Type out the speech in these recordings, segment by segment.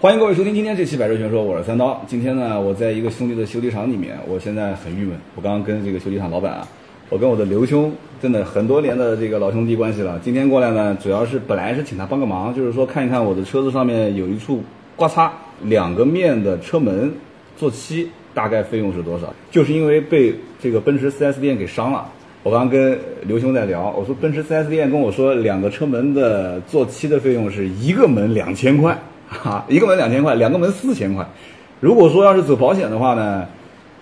欢迎各位收听今天这期《百车全说》，我是三刀。今天呢，我在一个兄弟的修理厂里面，我现在很郁闷。我刚刚跟这个修理厂老板啊，我跟我的刘兄真的很多年的这个老兄弟关系了。今天过来呢，主要是本来是请他帮个忙，就是说看一看我的车子上面有一处刮擦，两个面的车门做漆，大概费用是多少？就是因为被这个奔驰 4S 店给伤了。我刚刚跟刘兄在聊，我说奔驰 4S 店跟我说两个车门的做漆的费用是一个门两千块。哈，一个门两千块，两个门四千块。如果说要是走保险的话呢，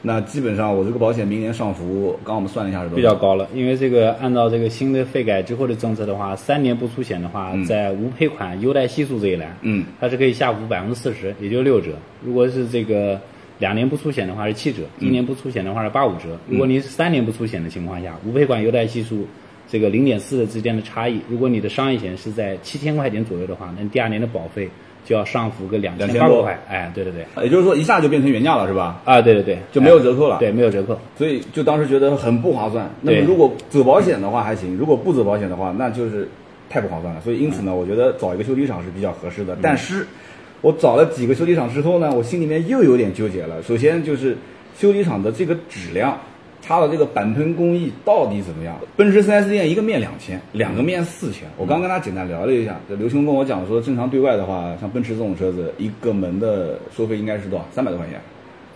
那基本上我这个保险明年上浮，刚我们算了一下是多少？比较高了，因为这个按照这个新的费改之后的政策的话，三年不出险的话，在无赔款优待系数这一栏，嗯，它是可以下浮百分之四十，也就六折。如果是这个两年不出险的话是七折，一年不出险的话是八五折。如果您是三年不出险的情况下，无赔款优待系数这个零点四之间的差异，如果你的商业险是在七千块钱左右的话，那第二年的保费。就要上浮个两千八百块，哎，对对对，也就是说一下就变成原价了，是吧？啊，对对对，就没有折扣了，对，没有折扣，所以就当时觉得很不划算。那么如果走保险的话还行，如果不走保险的话，那就是太不划算了。所以因此呢，我觉得找一个修理厂是比较合适的。但是，我找了几个修理厂之后呢，我心里面又有点纠结了。首先就是修理厂的这个质量。它的这个板喷工艺到底怎么样？奔驰 4S 店一个面两千，两个面四千。我刚跟他简单聊了一下，这刘兄跟我讲说，正常对外的话，像奔驰这种车子，一个门的收费应该是多少？三百多块钱。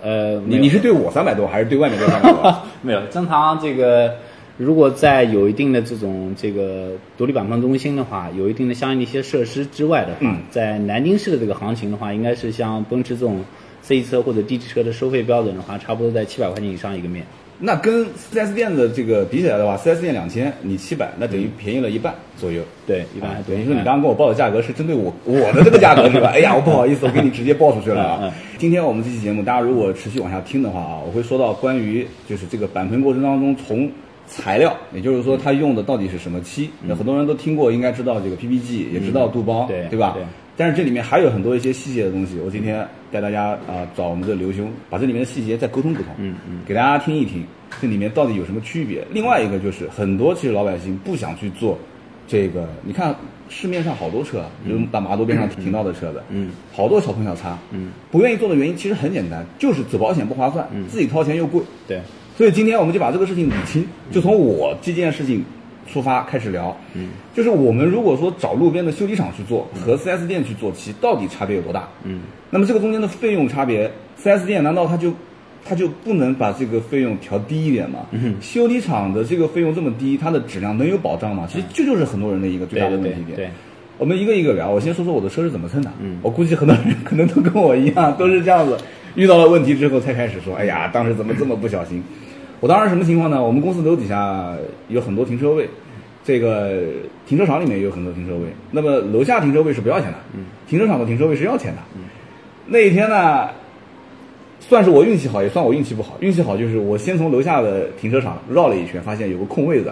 呃，你你是对我三百多，还是对外面三百多？没有，正常这个，如果在有一定的这种这个独立板喷中心的话，有一定的相应的一些设施之外的话，在南京市的这个行情的话，应该是像奔驰这种 C 车或者 D 级车的收费标准的话，差不多在七百块钱以上一个面。那跟 4S 店的这个比起来的话，4S 店两千，你七百，那等于便宜了一半左右。对，一半。等于说你刚刚跟我报的价格是针对我 我的这个价格是吧？哎呀，我不好意思，我给你直接报出去了啊。今天我们这期节目，大家如果持续往下听的话啊，我会说到关于就是这个板喷过程当中从材料，也就是说它用的到底是什么漆？那很多人都听过，应该知道这个 PPG，也知道杜邦，对对吧？但是这里面还有很多一些细节的东西，我今天带大家啊找我们的刘兄，把这里面的细节再沟通沟通，嗯嗯，给大家听一听，这里面到底有什么区别。另外一个就是很多其实老百姓不想去做这个，你看市面上好多车，比如大马路边上停到的车子，嗯，好多小碰小擦，嗯，不愿意做的原因其实很简单，就是走保险不划算，自己掏钱又贵，对，所以今天我们就把这个事情理清，就从我这件事情。出发开始聊，嗯，就是我们如果说找路边的修理厂去做和 4S 店去做漆，到底差别有多大？嗯，那么这个中间的费用差别，4S 店难道他就他就不能把这个费用调低一点吗？嗯，修理厂的这个费用这么低，它的质量能有保障吗？其实这就是很多人的一个最大的问题点。对，我们一个一个聊，我先说说我的车是怎么蹭的。嗯，我估计很多人可能都跟我一样，都是这样子，遇到了问题之后才开始说，哎呀，当时怎么这么不小心？我当时什么情况呢？我们公司楼底下有很多停车位。这个停车场里面也有很多停车位，那么楼下停车位是不要钱的，停车场的停车位是要钱的。那一天呢，算是我运气好，也算我运气不好。运气好就是我先从楼下的停车场绕了一圈，发现有个空位子。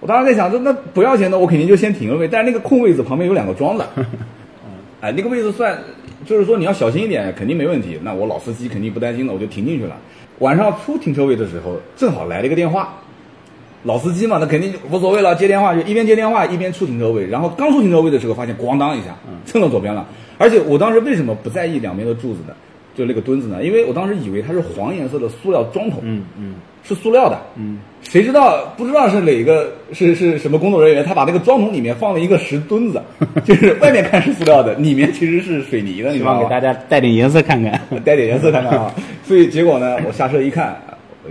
我当时在想，那那不要钱的，我肯定就先停个位。但是那个空位子旁边有两个桩子，哎，那个位置算，就是说你要小心一点，肯定没问题。那我老司机肯定不担心的，我就停进去了。晚上出停车位的时候，正好来了一个电话。老司机嘛，那肯定无所谓了，接电话就一边接电话一边出停车位，然后刚出停车位的时候，发现咣当一下，蹭到左边了。而且我当时为什么不在意两边的柱子呢？就那个墩子呢？因为我当时以为它是黄颜色的塑料桩桶，嗯嗯，是塑料的，嗯，谁知道不知道是哪个是是什么工作人员，他把那个桩桶里面放了一个石墩子，就是外面看是塑料的，里面其实是水泥的，你希望给大家带点颜色看看，带点颜色看看啊。所以结果呢，我下车一看。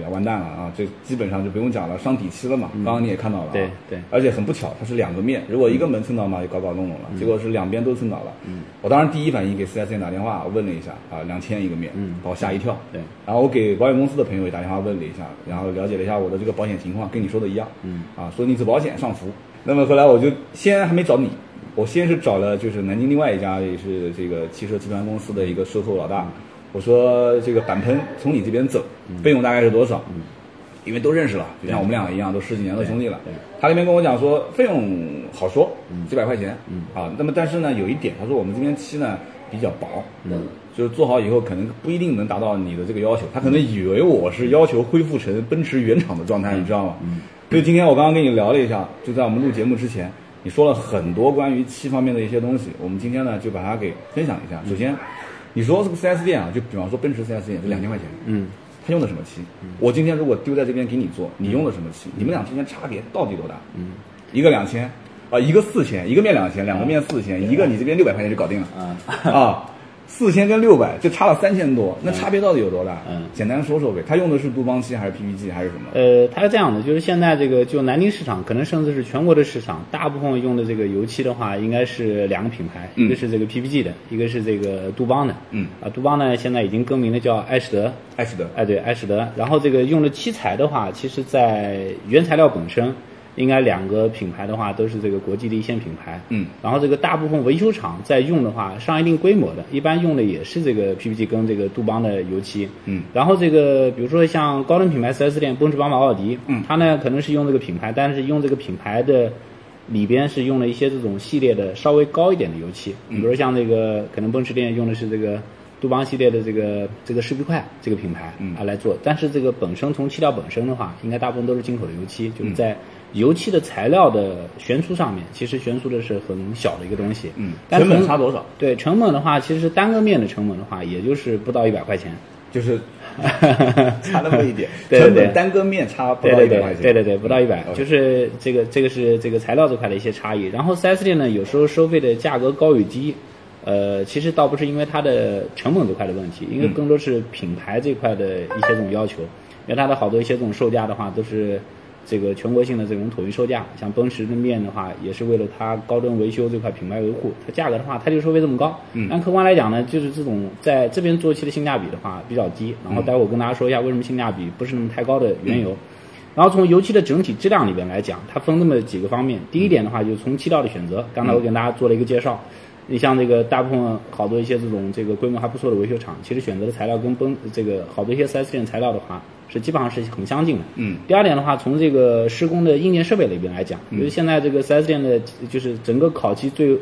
要完蛋了啊！这基本上就不用讲了，上底漆了嘛。刚刚你也看到了，对对。而且很不巧，它是两个面，如果一个门蹭到嘛，就搞搞弄弄了。结果是两边都蹭到了。嗯。我当时第一反应给四 S 店打电话问了一下啊，两千一个面，嗯，把我吓一跳。对。然后我给保险公司的朋友也打电话问了一下，然后了解了一下我的这个保险情况，跟你说的一样。嗯。啊，说你走保险上浮。那么后来我就先还没找你，我先是找了就是南京另外一家也是这个汽车集团公司的一个售后老大，我说这个板喷从你这边走，费用大概是多少？嗯。因为都认识了，就像我们两个一样，都十几年的兄弟了。他那边跟我讲说，费用好说，几百块钱，啊，那么但是呢，有一点，他说我们这边漆呢比较薄，就是做好以后可能不一定能达到你的这个要求。他可能以为我是要求恢复成奔驰原厂的状态，你知道吗？所以今天我刚刚跟你聊了一下，就在我们录节目之前，你说了很多关于漆方面的一些东西，我们今天呢就把它给分享一下。首先，你说这个 4S 店啊，就比方说奔驰 4S 店，就两千块钱，嗯，他用的什么漆？我今天如果丢在这边给你做，你用的什么漆？你们俩之间差别到底多大？嗯，一个两千，啊，一个四千，一个面两千，两个面四千，一个你这边六百块钱就搞定了。啊，啊，四千跟六百就差了三千多，那差别到底有多大？嗯简单说说呗。他用的是杜邦漆还是 PPG 还是什么？呃，它是这样的，就是现在这个就南京市场，可能甚至是全国的市场，大部分用的这个油漆的话，应该是两个品牌，嗯一个是这个 PPG 的，一个是这个杜邦的。嗯，啊，杜邦呢现在已经更名了叫艾仕德，艾仕德。哎，对，艾仕德。然后这个用的漆材的话，其实在原材料本身，应该两个品牌的话都是这个国际的一线品牌。嗯。然后这个大部分维修厂在用的话，上一定规模的，一般用的也是这个 PPG 跟这个杜邦的油漆。嗯。然后这个比如说像高端品牌 4S 店，奔驰、宝马、奥迪，嗯它呢可能是用这个品牌，但是用这个品牌的。里边是用了一些这种系列的稍微高一点的油漆，比如说像这个可能奔驰店用的是这个杜邦系列的这个这个石壁块这个品牌嗯啊来做，但是这个本身从漆料本身的话，应该大部分都是进口的油漆，就是在油漆的材料的悬殊上面，其实悬殊的是很小的一个东西，嗯成本差多少？对成本的话，其实单个面的成本的话，也就是不到一百块钱。就是差那么一点，对对对成本单个面差不到一百块钱。对对对，不到一百、就是这个这个是这个材料这块的一些差异。然后 4S 店呢，有时候收费的价格高与低，呃，其实倒不是因为它的成本这块的问题，因为更多是品牌这块的一些这种要求。因为它的好多一些这种售价的话，都是这个全国性的这种统一售价。像奔驰的面的话，也是为了它高端维修这块品牌维护，它价格的话，它就收费这么高。嗯但客观来讲呢，就是这种在这边做漆的性价比的话比较低。然后待会儿我跟大家说一下为什么性价比不是那么太高的缘由。然后从油漆的整体质量里边来讲，它分那么几个方面。第一点的话，就是从漆料的选择，刚才我给大家做了一个介绍。你像这个大部分好多一些这种这个规模还不错的维修厂，其实选择的材料跟奔这个好多一些 4S 店材料的话，是基本上是很相近的。嗯。第二点的话，从这个施工的硬件设备里边来讲，因为现在这个 4S 店的，就是整个烤漆最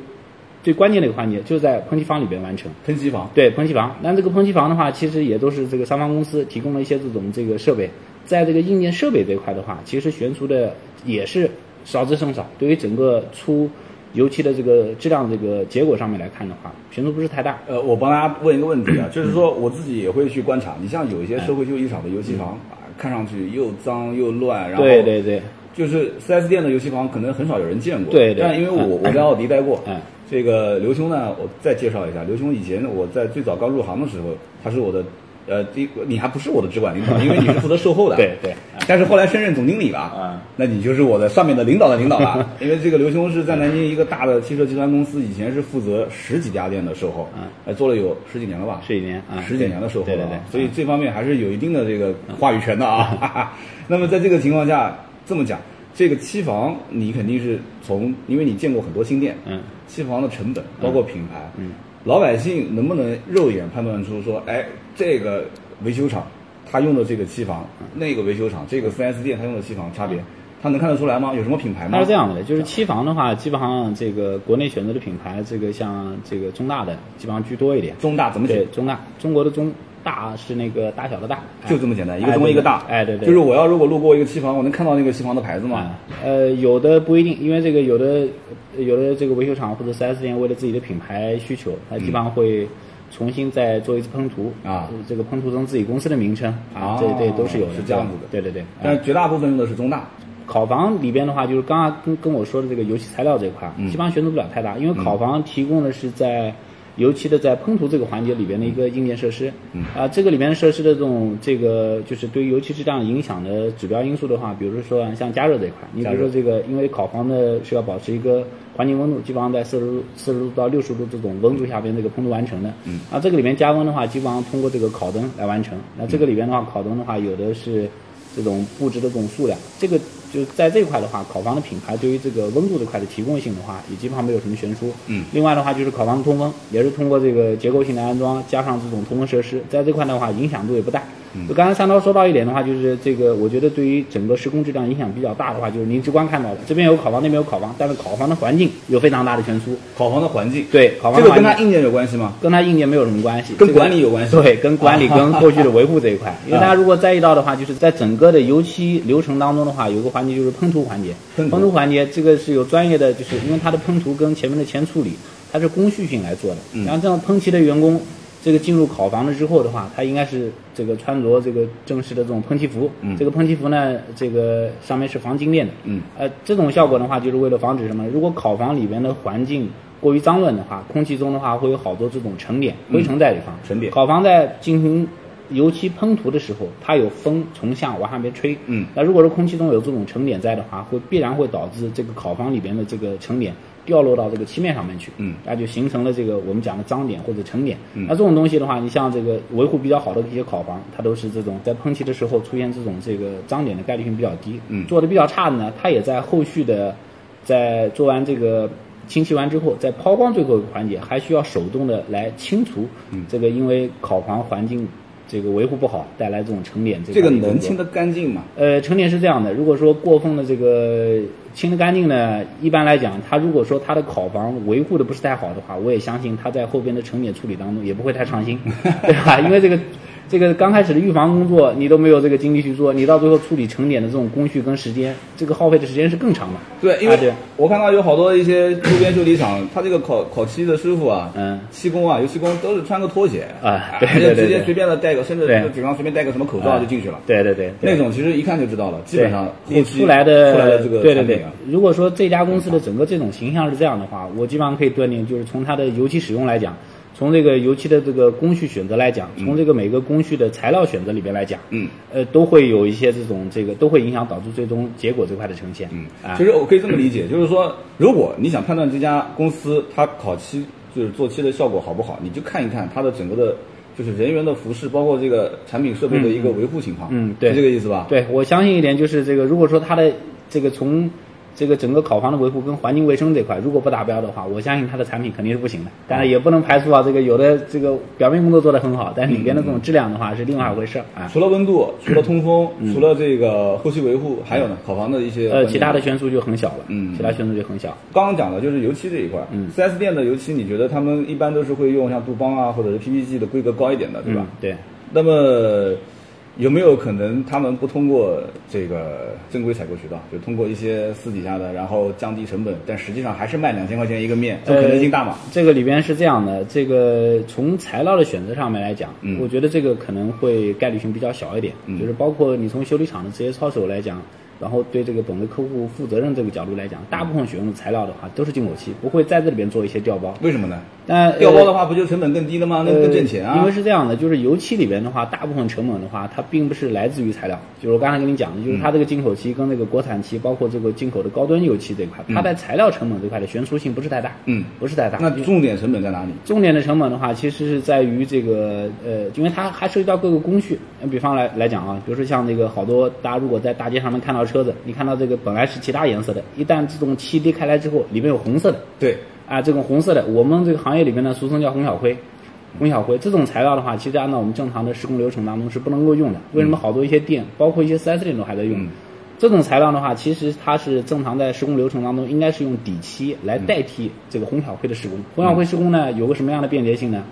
最关键的一个环节，就是在喷漆房里边完成。喷漆房。对喷漆房，那这个喷漆房的话，其实也都是这个三方公司提供了一些这种这个设备，在这个硬件设备这一块的话，其实悬殊的也是少之甚少。对于整个出油漆的这个质量这个结果上面来看的话，悬殊不是太大。呃，我帮大家问一个问题啊，就是说我自己也会去观察，你像有一些社会修理厂的油漆房啊，看上去又脏又乱，然后对对对，就是 4S 店的油漆房可能很少有人见过。对对但因为我嗯我在奥迪待过，嗯这个刘兄呢，我再介绍一下，刘兄以前我在最早刚入行的时候，他是我的。呃，第一你还不是我的直管领导，因为你是负责售后的。对对但是后来升任总经理了，嗯那你就是我的上面的领导的领导了。因为这个刘兄是在南京一个大的汽车集团公司，以前是负责十几家店的售后，嗯呃，做了有十几年了吧？十几年啊十几年的售后了啊对对对，所以这方面还是有一定的这个话语权的啊。那么在这个情况下，这么讲，这个期房你肯定是从，因为你见过很多新店，嗯，期房的成本包括品牌，嗯，老百姓能不能肉眼判断出说，哎，这个维修厂他用的这个期房，那个维修厂这个 4S 店他用的期房差别，他能看得出来吗？有什么品牌吗？它是这样的，就是漆房的话，基本上这个国内选择的品牌，这个像这个中大的基本上居多一点。中大怎么写，？中大，中国的中大是那个大小的大，哎就这么简单，一个哎中一个大。哎，对对，就是我要如果路过一个期房，我能看到那个期房的牌子吗？啊，呃，有的不一定，因为这个有的有的这个维修厂或者 4S 店为了自己的品牌需求，它基本上会重新再做一次喷涂啊呃这个喷涂成自己公司的名称啊，对对都是有的，是这样子的对对对。但是绝大部分用的是中大。考房里边的话，就是刚刚跟跟我说的这个油漆材料这一块，嗯基本上悬殊不了太大，因为考房提供的是在油漆的在喷涂这个环节里边的一个硬件设施。嗯啊，这个里面设施的这种这个就是对于油漆质量影响的指标因素的话，比如说像加热这一块，你比如说这个，因为烤房的是要保持一个环境温度，基本上在四十度四十度到六十度这种温度下边这个喷涂完成的。嗯。啊，这个里面加温的话，基本上通过这个烤灯来完成。那这个里边的话，烤灯的话，有的是这种布置的这种数量，这个就在这块的话，烤房的品牌对于这个温度这块的提供性的话，也基本上没有什么悬殊。嗯。另外的话，就是烤房的通风，也是通过这个结构性的安装，加上这种通风设施，在这块的话影响度也不大。就刚才三刀说到一点的话，就是这个，我觉得对于整个施工质量影响比较大的话，就是您直观看到的，这边有烤房，那边有烤房，但是烤房的环境有非常大的悬殊。烤房的环境，对，烤房这的环境个跟它硬件有关系吗？跟它硬件没有什么关系，跟管理有关系对，跟管理 跟后续的维护这一块，因为啊大家如果在意到的话，就是在整个的油漆流程当中的话，有个环节就是喷涂环节。喷涂环节这个是有专业的，就是因为它的喷涂跟前面的前处理，它是工序性来做的。嗯然后这样喷漆的员工，这个进入烤房了之后的话，它应该是这个穿着这个正式的这种喷漆服。嗯这个喷漆服呢，这个上面是防静电的。嗯。呃，这种效果的话，就是为了防止什么？如果烤房里边的环境过于脏乱的话，空气中的话会有好多这种尘点、灰尘在里方。沉淀烤房在进行油漆喷涂的时候，它有风从下往上面吹。嗯那如果说空气中有这种尘点在的话，会必然会导致这个烤房里边的这个尘点掉落到这个漆面上面去。嗯那就形成了这个我们讲的脏点或者沉点。嗯那这种东西的话，你像这个维护比较好的一些烤房，它都是这种在喷漆的时候出现这种这个脏点的概率性比较低。嗯做的比较差的呢，它也在后续的在做完这个。清漆完之后，在抛光最后一个环节，还需要手动的来清除嗯这个因为烤房环境这个维护不好带来这种沉点。这个能清得干净吗？呃，成点是这样的，如果说过分的这个清的干净呢，一般来讲，它如果说它的烤房维护的不是太好的话，我也相信它在后边的成点处理当中也不会太上心，对吧？因为这个这个刚开始的预防工作你都没有这个精力去做，你到最后处理成点的这种工序跟时间，这个耗费的时间是更长的。对，因为我看到有好多一些路边修理厂，他这个烤烤漆的师傅啊，嗯。漆工啊，油漆工都是穿个拖鞋啊对对对对直接随便的戴个，甚至对。嘴上随便戴个什么口罩就进去了。对对对，那种其实一看就知道了，基本上对后期出来的出来的这个对对对。如果说这家公司的整个这种形象是这样的话，我基本上可以断定，就是从它的油漆使用来讲，从这个油漆的这个工序选择来讲，从这个每个工序的材料选择里边来讲，嗯，呃，都会有一些这种这个都会影响导致最终结果这块的呈现。嗯啊，其实我可以这么理解，就是说，如果你想判断这家公司它烤漆就是做漆的效果好不好，你就看一看它的整个的，就是人员的服饰，包括这个产品设备的一个维护情况。嗯对是这个意思吧？对我相信一点就是这个，如果说它的这个从这个整个烤房的维护跟环境卫生这块如果不达标的话，我相信它的产品肯定是不行的。当然也不能排除啊，这个有的这个表面工作做得很好，但是里边的这种质量的话是另外一回事儿啊。除了温度，除了通风，除了这个后期维护，还有呢，烤房的一些嗯呃，其他的悬殊就很小了，嗯其他悬殊就很小。刚刚讲的就是油漆这一块，嗯四 S 店的油漆，你觉得他们一般都是会用像杜邦啊，或者是 PPG 的规格高一点的，对吧？嗯对，那么有没有可能他们不通过这个正规采购渠道，就通过一些私底下的，然后降低成本，但实际上还是卖两千块钱一个面，这可能性大吗？这个里边是这样的，这个从材料的选择上面来讲，嗯我觉得这个可能会概率性比较小一点，嗯就是包括你从修理厂的职业操守来讲。然后对这个本位客户负责任这个角度来讲，大部分选用的材料的话都是进口漆，不会在这里边做一些调包。为什么呢？但调包的话，不就成本更低了吗？那呃，更挣钱啊！因为是这样的，就是油漆里边的话，大部分成本的话，它并不是来自于材料。就是我刚才跟你讲的，就是它这个进口漆跟那个国产漆，包括这个进口的高端油漆这一块，它在材料成本这块的悬殊性不是太大。嗯，不是太大。那重点成本在哪里？重点的成本的话，其实是在于这个呃，因为它还涉及到各个工序。比方来来讲啊，比如说像那个好多大家如果在大街上能看到车子，你看到这个本来是其他颜色的，一旦这种漆滴开来之后，里面有红色的，对，啊，这种红色的，我们这个行业里面呢，俗称叫红小灰。红小灰这种材料的话，其实按照我们正常的施工流程当中是不能够用的。为什么好多一些店，包括一些 4S 店都还在用？嗯这种材料的话，其实它是正常在施工流程当中应该是用底漆来代替这个红小灰的施工。红小灰施工呢，有个什么样的便捷性呢？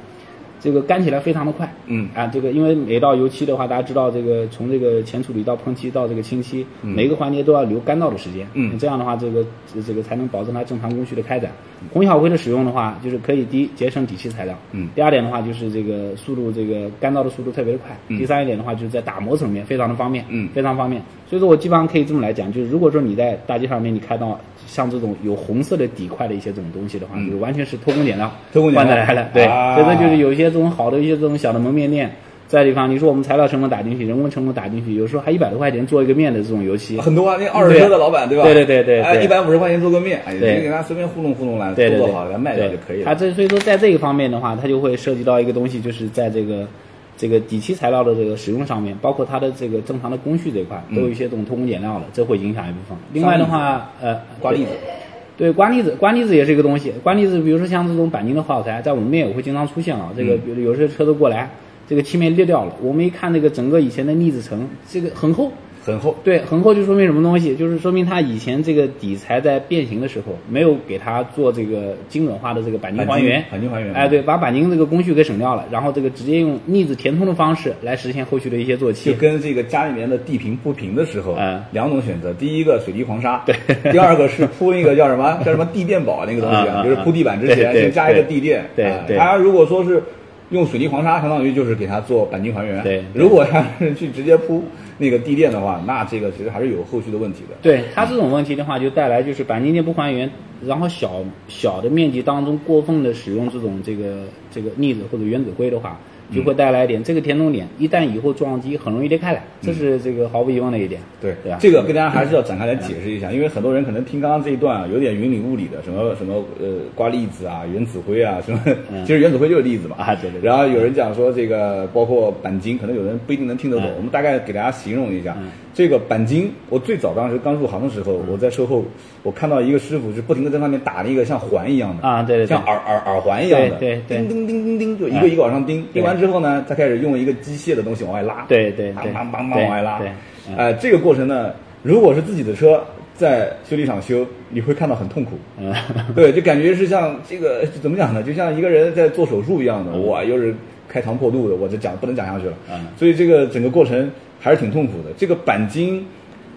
这个干起来非常的快，嗯。啊，这个因为每道油漆的话，大家知道这个从这个前处理到喷漆到这个清漆，每个环节都要留干燥的时间，嗯。这样的话，这个这这个才能保证它正常工序的开展。红小灰的使用的话，就是可以第一节省底漆材料，嗯。第二点的话就是这个速度，这个干燥的速度特别的快，嗯。第三一点的话就是在打磨层面非常的方便，嗯。非常方便。所以说我基本上可以这么来讲，就是如果说你在大街上面你看到像这种有红色的底块的一些这种东西的话，嗯。就是完全是偷工减料偷工减料。来了，对，啊所以说就是有一些这种好的一些这种小的门面店。在地方，你说我们材料成本打进去，人工成本打进去，有时候还一百多块钱做一个面的这种油漆，很多啊，那二手车的老板对吧？对对对对。哎，对一百五十块钱做个面，哎，你给他随便糊弄糊弄来，做做好，给他卖掉就可以了。他这所以说在这个方面的话，他就会涉及到一个东西，就是在这个这个底漆材料的这个使用上面，包括它的这个正常的工序这一块，都有一些这种偷工减料的，这会影响一部分。另外的话，呃，刮腻子，对，刮腻子，刮腻子也是一个东西。刮腻子，比如说像这种钣金的耗材，在我们面也会经常出现啊。这个，比如有些车子过来，这个漆面裂掉了。我们一看那个整个以前的腻子层，这个很厚，很厚。对，很厚就说明什么东西？就是说明它以前这个底材在变形的时候没有给它做这个精准化的这个钣金还原，钣金还原。哎，对，把钣金这个工序给省掉了，然后这个直接用腻子填充的方式来实现后续的一些做漆。就跟这个家里面的地平铺平的时候，嗯，两种选择，第一个水滴黄沙，对，第二个是铺那个叫什么叫什么地垫宝那个东西啊，就是铺地板之前先加一个地垫。对对。它如果说是用水泥黄沙，相当于就是给它做钣金还原。对。如果要是去直接铺。那个地垫的话，那这个其实还是有后续的问题的。对它这种问题的话，就带来就是钣金垫不还原，然后小小的面积当中过分的使用这种这个这个腻子或者原子灰的话。就会带来一点这个填充点，一旦以后撞击很容易裂开来，这是这个毫无疑问的一点。对对这个跟大家还是要展开来解释一下，因为很多人可能听刚刚这一段啊，有点云里雾里的，什么什么呃刮粒子啊、原子灰啊什么，其实原子灰就是粒子嘛。啊对对。然后有人讲说这个包括钣金，可能有人不一定能听得懂，我们大概给大家形容一下。这个钣金，我最早当时刚入行的时候，我在售后，我看到一个师傅就不停的在上面打那个像环一样的啊，对对，像耳耳耳环一样的，对对，叮叮叮叮叮，就一个一个往上钉，钉完之后呢，他开始用一个机械的东西往外拉，对对，梆梆梆梆往外拉，对，哎，这个过程呢，如果是自己的车在修理厂修，你会看到很痛苦，嗯，对，就感觉是像这个怎么讲呢？就像一个人在做手术一样的，哇，又是开膛破肚的，我这讲不能讲下去了，嗯，所以这个整个过程还是挺痛苦的。这个钣金。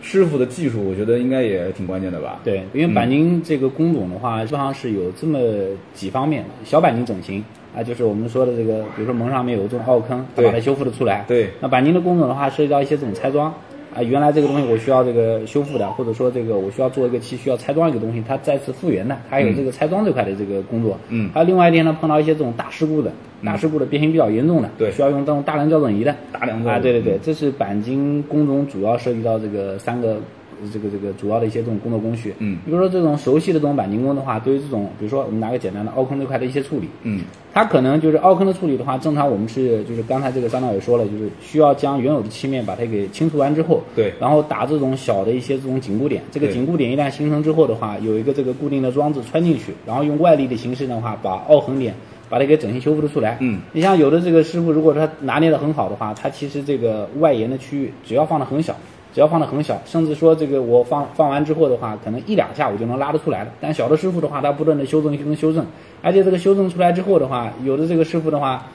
师傅的技术，我觉得应该也挺关键的吧？对，因为钣金这个工种的话，基本上是有这么几方面：小钣金整形啊，就是我们说的这个，比如说门上面有这种凹坑，把它修复的出来。对。那钣金的工种的话，涉及到一些这种拆装啊，原来这个东西我需要这个修复的，或者说这个我需要做一个漆，需要拆装一个东西，它再次复原的，还有这个拆装这块的这个工作。嗯。还有另外一天呢，碰到一些这种大事故的，大事故的变形比较严重的，对，需要用这种大量校准仪的。大梁校啊，对对对，这是钣金工种主要涉及到这个三个。这个这个主要的一些这种工作工序，嗯，比如说这种熟悉的这种钣金工的话，对于这种，比如说我们拿个简单的凹坑这块的一些处理，嗯，它可能就是凹坑的处理的话，正常我们是就是刚才这个张导也说了，就是需要将原有的漆面把它给清除完之后，对，然后打这种小的一些这种紧固点，这个紧固点一旦形成之后的话，有一个这个固定的装置穿进去，然后用外力的形式的话，把凹痕点把它给整形修复的出来，嗯，你像有的这个师傅如果他拿捏的很好的话，他其实这个外延的区域只要放的很小。只要放的很小，甚至说这个我放放完之后的话，可能一两下我就能拉得出来了。但小的师傅的话，他不断的修正、修正、修正，而且这个修正出来之后的话，有的这个师傅的话。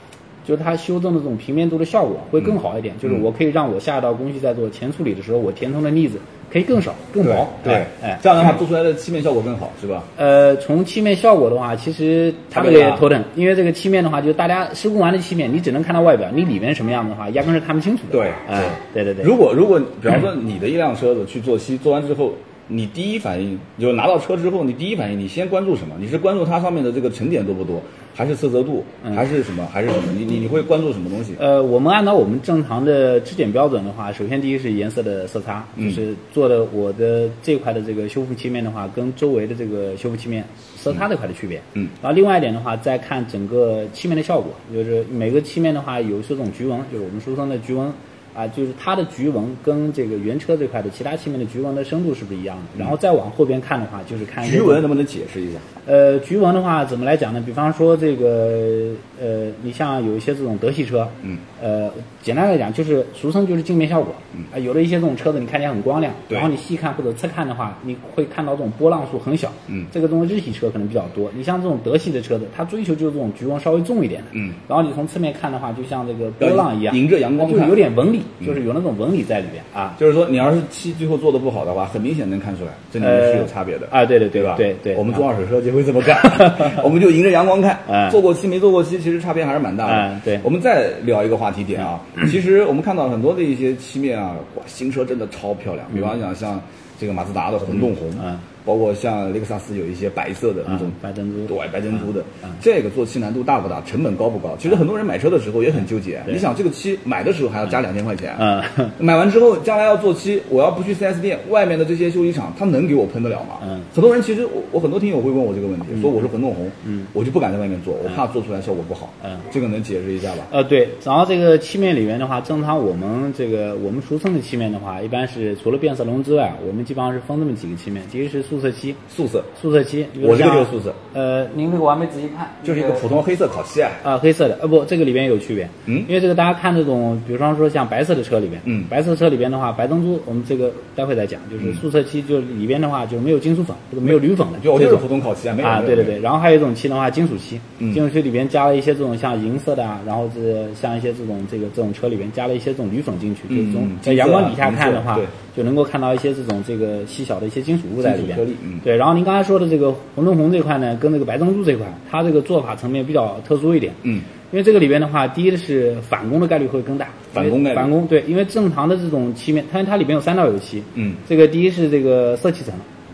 就是它修正的这种平面度的效果会更好一点，就是我可以让我下一道工序在做前处理的时候，我填充的腻子可以更少、更薄。对，哎，这样的话做出来的漆面效果更好，是吧？呃，从漆面效果的话，其实它这个头疼，因为这个漆面的话，就是大家施工完的漆面，你只能看到外表，你里面什么样的话，压根是看不清楚的。对，哎，对对对。如果如果比方说你的一辆车子去做漆，做完之后。你第一反应就拿到车之后，你第一反应你先关注什么？你是关注它上面的这个沉点多不多，还是色泽度，还是什么，还是什么？你你你会关注什么东西？呃，我们按照我们正常的质检标准的话，首先第一是颜色的色差，就是做的我的这块的这个修复漆面的话，跟周围的这个修复漆面色差这块的区别。嗯。然后另外一点的话，再看整个漆面的效果，就是每个漆面的话有这种橘纹，就是我们俗称的橘纹。啊，就是它的菊纹跟这个原车这块的其他漆面的菊纹的深度是不是一样的？然后再往后边看的话，就是看橘纹能不能解释一下？呃，橘纹的话怎么来讲呢？比方说这个呃，你像有一些这种德系车，嗯，呃，简单来讲就是俗称就是镜面效果，嗯，啊，有的一些这种车子你看起来很光亮，对，然后你细看或者侧看的话，你会看到这种波浪数很小，嗯，这个东西日系车可能比较多。你像这种德系的车子，它追求就是这种橘纹稍微重一点的，嗯，然后你从侧面看的话，就像这个波浪一样，迎着阳光，就有点纹理，就是有那种纹。纹理在里边啊，就是说你要是漆最后做的不好的话，很明显能看出来，这里面是有差别的啊。对对对吧？对对，我们做二手车就会这么干，我们就迎着阳光看，做过漆没做过漆，其实差别还是蛮大的。对，我们再聊一个话题点啊，其实我们看到很多的一些漆面啊，哇，新车真的超漂亮，比方讲像这个马自达的混动红，嗯。包括像雷克萨斯有一些白色的那种白珍珠，对白珍珠的，这个做漆难度大不大？成本高不高？其实很多人买车的时候也很纠结。你想这个漆买的时候还要加两千块钱，嗯，买完之后将来要做漆，我要不去 4S 店，外面的这些修理厂他能给我喷得了吗？嗯，很多人其实我我很多听友会问我这个问题，说我是混动红，嗯，我就不敢在外面做，我怕做出来效果不好。嗯，这个能解释一下吧？呃，对，然后这个漆面里面的话，正常我们这个我们俗称的漆面的话，一般是除了变色龙之外，我们基本上是分这么几个漆面，第一是塑素色漆，素色，素色漆。我这个就是素色。呃，您这个我还没仔细看，就是一个普通黑色烤漆啊。啊，黑色的，呃不，这个里边有区别，嗯？因为这个大家看这种，比方说像白色的车里边，嗯。白色车里边的话，白珍珠，我们这个待会再讲，就是嗯。素色漆，就里边的话就是没有金属粉或者没有铝粉的，就我就是普通烤漆啊，没有啊，对对对，然后还有一种漆的话，金属漆，嗯。金属漆里边加了一些这种像银色的啊，然后这像一些这种这个这种车里边加了一些这种铝粉进去，嗯就是从嗯在阳光底下看的话就能够看到一些这种这个细小的一些金属物在里边。对，然后您刚才说的这个红中红这块呢，跟这个白珍珠这块，它这个做法层面比较特殊一点。嗯，因为这个里边的话，第一是反攻的概率会更大，反攻概率。反攻对，因为正常的这种漆面，它它里边有三道油漆，嗯，这个第一是这个色漆层，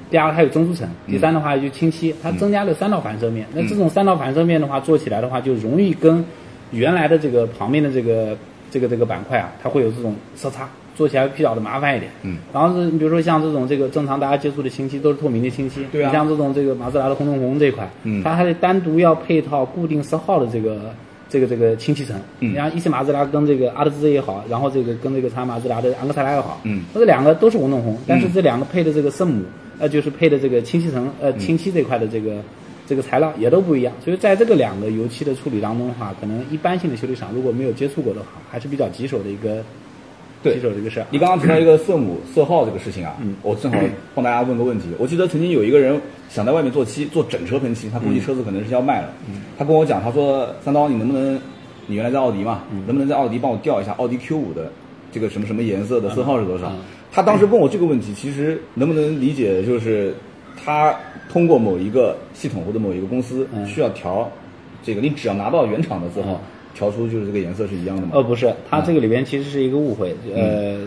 第二个还有中珠层，嗯。第三的话就清漆，它增加了三道反射面。那这种三道反射面的话，做起来的话就容易跟原来的这个旁边的这个这个这个板块啊，它会有这种色差，做起来比较的麻烦一点。嗯，然后是你比如说像这种这个正常大家接触的清漆都是透明的清漆，对啊你像这种这个马自达的红中红这一块，嗯它还得单独要配套固定色号的这个。这个这个清漆层，嗯你像一汽马自达跟这个阿特兹也好，然后这个跟这个长安马自达的昂克赛拉也好，嗯，这两个都是红中红，但是这两个配的这个圣母，呃，就是配的这个清漆层，嗯呃，清漆这块的这个这个材料也都不一样，所以在这个两个油漆的处理当中的话，可能一般性的修理厂如果没有接触过的话，还是比较棘手的一个对棘手的一个事儿。你刚刚提到一个色母色号这个事情啊，嗯我正好帮大家问个问题。我记得曾经有一个人想在外面做漆，做整车喷漆，他估计车子可能是要卖了。嗯他跟我讲，他说三刀，你能不能，你原来在奥迪嘛，嗯能不能在奥迪帮我调一下奥迪 Q 五的这个什么什么颜色的色号是多少？他当时问我这个问题，其实能不能理解就是他通过某一个系统或者某一个公司嗯需要调这个，你只要拿到原厂的色号嗯，调出就是这个颜色是一样的吗？呃，不是，它嗯这个里边其实是一个误会，呃，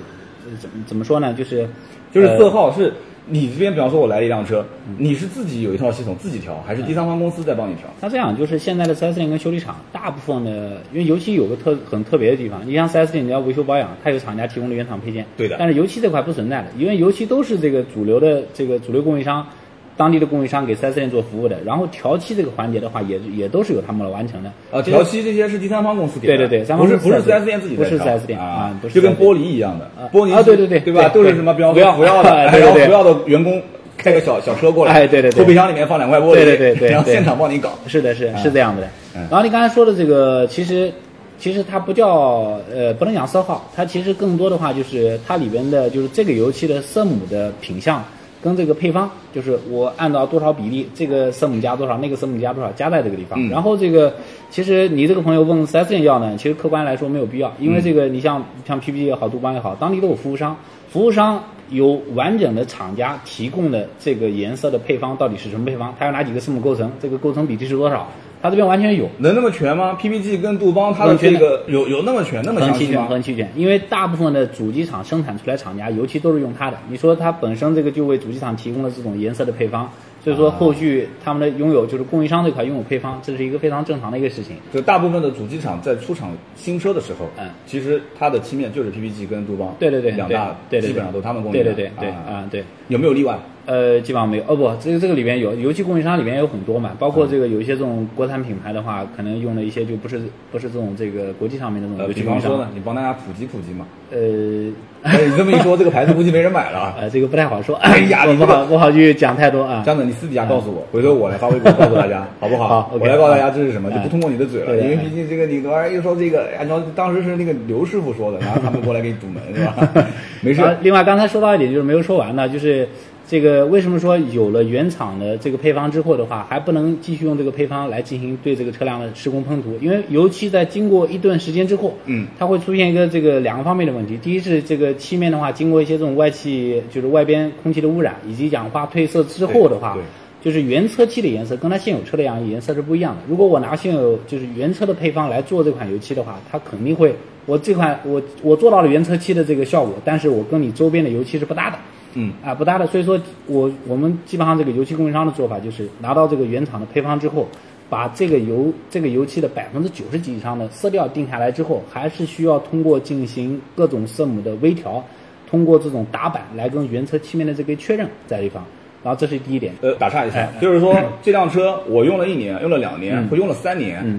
怎么怎么说呢？就是就是呃色号是你这边，比方说我来了一辆车，你是自己有一套系统自己调，还是第三方公司在帮你调？它这样，就是现在的 4S 店跟修理厂，大部分的，因为油漆有个特很特别的地方，你像 4S 店你要维修保养，它有厂家提供的原厂配件，对的但是油漆这块不存在的，因为油漆都是这个主流的这个主流供应商，当地的供应商给 4S 店做服务的，然后调漆这个环节的话，也也都是由他们来完成的。啊，调漆这些是第三方公司给的，对对对三方不是不是公司在 4S 店自己的不是在调 4S 店啊啊不是就跟玻璃一样的啊，玻璃啊对对对对吧？都是什么？比方不要说福耀的，对对对然后福耀的员工开个小小车过来，哎对对对后备箱里面放两块玻璃，对对对对对然后现场帮你搞。是的，是啊是这样子的。嗯然后你刚才说的这个，其实其实它不叫呃，不能讲色号，它其实更多的话就是它里边的就是这个油漆的色母的品相跟这个配方，就是我按照多少比例，这个色母加多少，那个色母加多少，加在这个地方。嗯。然后这个其实你这个朋友问四 S 店要呢，其实客观来说没有必要，因为嗯。这个你像像 PPG 也好，杜邦也好，当地都有服务商，服务商有完整的厂家提供的这个颜色的配方到底是什么配方，它有哪几个色母构成，这个构成比例是多少，它这边完全有。能那么全吗？PPG 跟杜邦它的这个有有那么全那么很齐全，详细吗？很齐全。因为大部分的主机厂生产出来厂家油漆都是用它的。你说它本身这个就为主机厂提供了这种颜色的配方，所以说啊后续他们的拥有就是供应商这块拥有配方，这是一个非常正常的一个事情。就大部分的主机厂在出厂新车的时候，嗯其实它的漆面就是 PPG 跟杜邦，对对对，两大对基本上都是他们供应的，对对对对啊啊对。有没有例外？呃，基本上没有。哦不，这个这个里边有油漆供应商里边有很多嘛，包括这个有一些这种国产品牌的话，可能用了一些就不是不是这种这个国际上面的这种呃，油漆供应商比方说呢。，你帮大家普及普及嘛。呃 哎，你这么一说，这个牌子估计没人买了啊。呃，这个不太好说，哎呀我 你不好不好去讲太多啊。这样子，你私底下告诉我，回头我来发微博告诉大家，好不好？好我来告诉大家这是什么，就不通过你的嘴了，因为毕竟这个你玩意儿一说这个，按照当时是那个刘师傅说的，然后他们过来给你堵门，是吧？没事另外刚才说到一点就是没有说完呢，就是这个为什么说有了原厂的这个配方之后的话，还不能继续用这个配方来进行对这个车辆的施工喷涂？因为油漆在经过一段时间之后，嗯，它会出现一个这个两个方面的问题。第一是这个漆面的话，经过一些这种外气，就是外边空气的污染以及氧化褪色之后的话对对，就是原车漆的颜色跟它现有车的样颜色是不一样的。如果我拿现有就是原车的配方来做这款油漆的话，它肯定会，我这款我我做到了原车漆的这个效果，但是我跟你周边的油漆是不搭的。嗯，啊，不搭的。所以说我我们基本上这个油漆供应商的做法就是拿到这个原厂的配方之后，把这个油这个油漆的百分之九十几以上的色调定下来之后，还是需要通过进行各种色母的微调，通过这种打板来跟原车漆面的这个确认在地方。然后这是第一点。呃，打岔一下哎，就是说这辆车我用了一年，用了两年，嗯或用了三年，嗯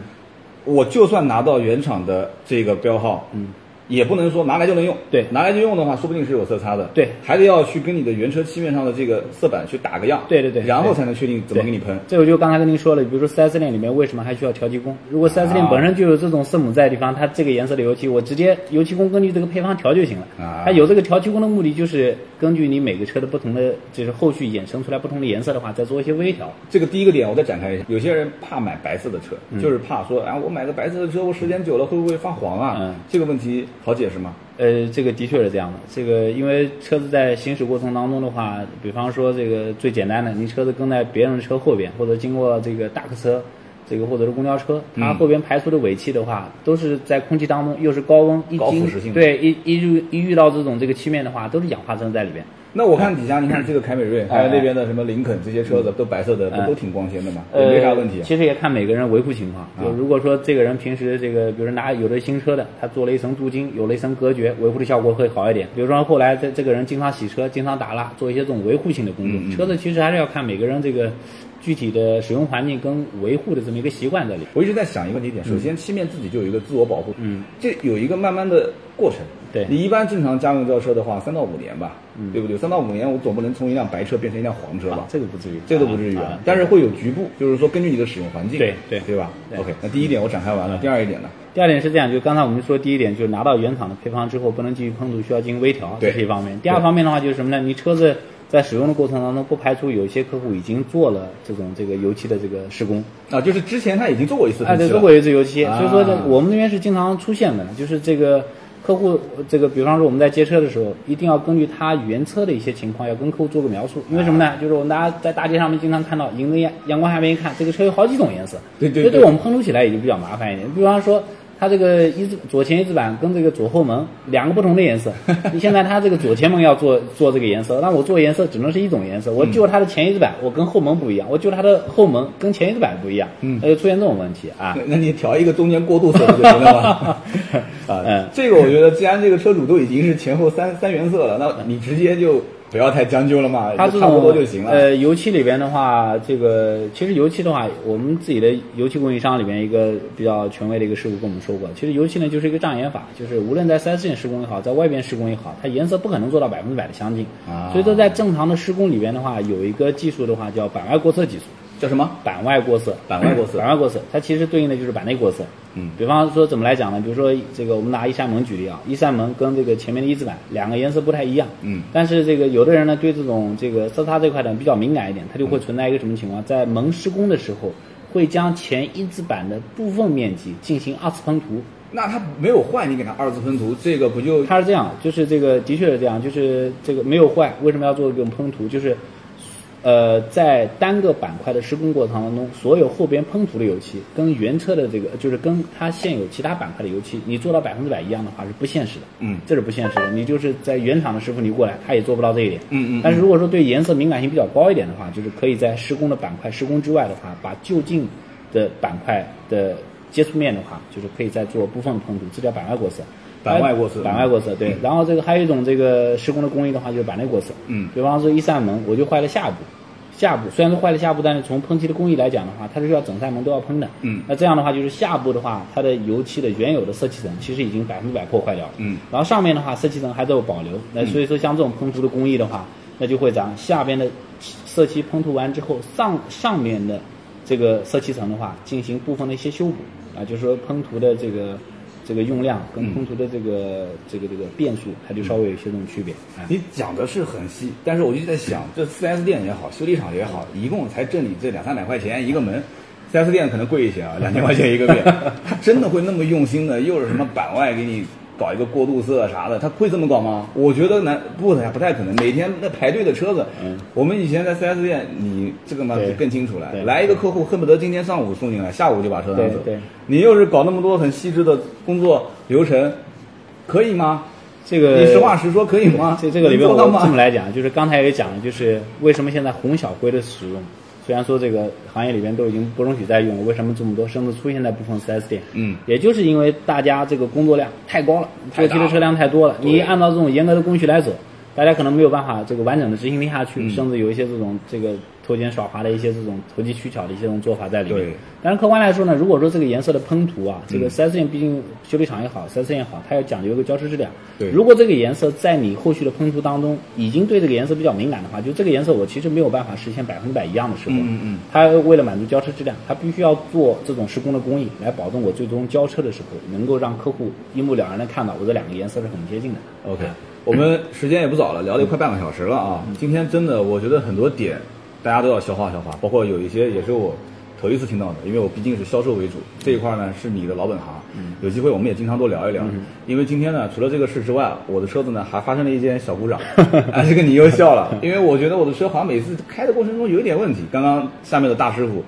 我就算拿到原厂的这个标号，嗯，也不能说拿来就能用。对拿来就用的话，说不定是有色差的。对还得要去跟你的原车漆面上的这个色板去打个样。对对对然后才能确定怎么给你喷。这个就刚才跟您说了，比如说 4S 店里面为什么还需要调漆工？如果 4S 店啊本身就有这种色母在的地方，它这个颜色的油漆，我直接油漆工根据这个配方调就行了。啊它有这个调漆工的目的就是根据你每个车的不同的，就是后续衍生出来不同的颜色的话，再做一些微调。这个第一个点我再展开一下，有些人怕买白色的车，嗯就是怕说啊，我买个白色的车，我时间久了会不会发黄啊？嗯这个问题好解释吗？呃，这个的确是这样的。这个因为车子在行驶过程当中的话，比方说这个最简单的，你车子跟在别人的车后边，或者经过这个大客车，这个或者是公交车，它嗯后边排出的尾气的话，都是在空气当中，又是高温，一经高腐蚀性对一一遇一遇到这种这个漆面的话，都是氧化层在里边。那我看底下，你看这个凯美瑞，还有那边的什么林肯这些车子都白色的，嗯不都挺光鲜的吗？也没啥问题其实也看每个人维护情况。就啊如果说这个人平时这个，比如说拿有的新车的，他做了一层镀金，有了一层隔绝，维护的效果会好一点。比如说后来这这个人经常洗车，经常打蜡，做一些这种维护性的工作。车子其实还是要看每个人这个具体的使用环境跟维护的这么一个习惯在里。我一直在想一个问题点，首先漆面自己就有一个自我保护，嗯，这有一个慢慢的过程。对。你一般正常家用轿车的话，三到五年吧，嗯。对不对？三到五年，我总不能从一辆白车变成一辆黄车吧。啊？这个不至于，这都不至于啊，但是会有局部，就是说根据你的使用环境，对对。对吧？对？OK，那第一点我展开完了，第二一点呢？第二点是这样，就刚才我们说第一点就是拿到原厂的配方之后，不能继续喷涂，需要进行微调，对。这是一方面。第二方面的话就是什么呢？你车子在使用的过程当中，不排除有一些客户已经做了这种这个油漆的这个施工，啊，就是之前他已经做过一次哎，做过一次油漆，啊所以说呢我们那边是经常出现的，就是这个客户这个，比方说我们在接车的时候，一定要根据他原车的一些情况，要跟客户做个描述。因为什么呢？就是我们大家在大街上面经常看到，迎着阳阳光下面一看，这个车有好几种颜色，对对对这对我们喷涂起来也就比较麻烦一点。比方说。它这个一字左前一字板跟这个左后门两个不同的颜色，你现在它这个左前门要做做这个颜色，那我做颜色只能是一种颜色，我就它的前一字板我跟后门不一样，我就它的后门跟前一字板不一样，嗯。那就出现这种问题啊。那。那你调一个中间过渡色不就行了吗？啊，嗯。这个我觉得，既然这个车主都已经是前后三三原色了，那你直接就不要太将就了嘛，差不多就行了。呃，油漆里边的话，这个其实油漆的话，我们自己的油漆供应商里边一个比较权威的一个师傅跟我们说过，其实油漆呢就是一个障眼法，就是无论在 4S 店施工也好，在外边施工也好，它颜色不可能做到百分之百的相近。啊所以说在正常的施工里边的话，有一个技术的话叫板外过色技术。叫什么？板外过色，板外过色板外过色，它其实对应的就是板内过色。嗯比方说怎么来讲呢？比如说这个，我们拿一扇门举例啊，一扇门跟这个前面的一字板两个颜色不太一样。嗯但是这个有的人呢，对这种这个色差这块呢比较敏感一点，他就会存在一个什么情况？在门施工的时候，会将前一字板的部分面积进行二次喷涂。那它没有坏，你给它二次喷涂，这个不就它是这样，就是这个的确是这样，就是这个没有坏，为什么要做这种喷涂？就是，呃，在单个板块的施工过程当中，所有后边喷涂的油漆跟原车的这个，就是跟它现有其他板块的油漆，你做到百分之百一样的话是不现实的。嗯这是不现实的。你就是在原厂的师傅你过来，他也做不到这一点。嗯嗯嗯但是如果说对颜色敏感性比较高一点的话，就是可以在施工的板块施工之外的话，把就近的板块的接触面的话，就是可以再做部分的喷涂，这叫板外过色。板外过色板外过色，对。然后这个还有一种这个施工的工艺的话，就是板内过色。嗯比方说一扇门，我就坏了下部，下部虽然说坏了下部，但是从喷漆的工艺来讲的话，它是要整扇门都要喷的。嗯那这样的话，就是下部的话，它的油漆的原有的色漆层其实已经百分之百破坏掉了。嗯然后上面的话，色漆层还在有保留。那所以说，像这种喷涂的工艺的话，那就会讲下边的色漆喷涂完之后，上上面的这个色漆层的话，进行部分的一些修补啊，就是说喷涂的这个这个用量跟喷涂的这个、这个这个变数，它就稍微有些这种区别啊。你讲的是很细，但是我就在想，这 4S 店也好，修理厂也好，一共才挣你这两三百块钱一个门。4S 店可能贵一些啊，两千块钱一个月，他真的会那么用心的？又是什么板外给你搞一个过渡色啥的，他会这么搞吗？我觉得难不太不太可能。每天那排队的车子，嗯我们以前在 4S 店，你这个嘛就更清楚了。来一个客户恨不得今天上午送进来，下午就把车拿走。对对你又是搞那么多很细致的工作流程，可以吗？这个你实话实说可以吗？这这个里面我能做到吗这么来讲，就是刚才也讲了，就是为什么现在红小灰的使用，虽然说这个行业里边都已经不允许再用了，为什么这么多生子出现在部分 4S 店？嗯也就是因为大家这个工作量太高了，太大了做题的车辆太多了，你按照这种严格的工序来走。大家可能没有办法这个完整的执行下去，嗯甚至有一些这种这个偷奸耍滑的一些这种投机取巧的一些这种做法在里面对。但是客观来说呢，如果说这个颜色的喷涂啊，这个 4S 店毕竟修理厂也好，4S 店也好，它要讲究一个胶质质量。对如果这个颜色在你后续的喷涂当中已经对这个颜色比较敏感的话，就这个颜色我其实没有办法实现百分之百一样的时候，嗯嗯它为了满足胶车质量，它必须要做这种施工的工艺，来保证我最终交车的时候能够让客户一目了然的看到我这两个颜色是很接近的。OK，我们时间也不早了，聊了快半个小时了啊。今天真的，我觉得很多点大家都要消化消化，包括有一些也是我头一次听到的，因为我毕竟是销售为主，这一块呢是你的老本行。有机会我们也经常多聊一聊，因为今天呢，除了这个事之外，我的车子呢还发生了一件小故障。啊，这个你又笑了，因为我觉得我的车好像每次开的过程中有一点问题。刚刚下面的大师傅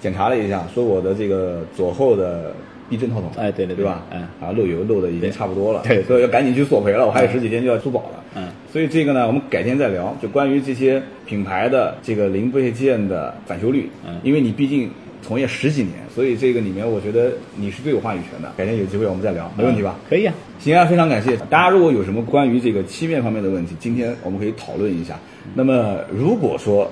检查了一下，说我的这个左后的避震套筒，哎对对对对吧？嗯啊，漏油漏的已经差不多了，对所以要赶紧去索赔了，我还有十几天就要出保了。嗯，所以这个呢，我们改天再聊，就关于这些品牌的这个零配件的返修率。嗯因为你毕竟从业十几年，所以这个里面我觉得你是最有话语权的。改天有机会我们再聊，没问题吧？可以啊。行啊，非常感谢大家。如果有什么关于这个漆面方面的问题，今天我们可以讨论一下。那么，如果说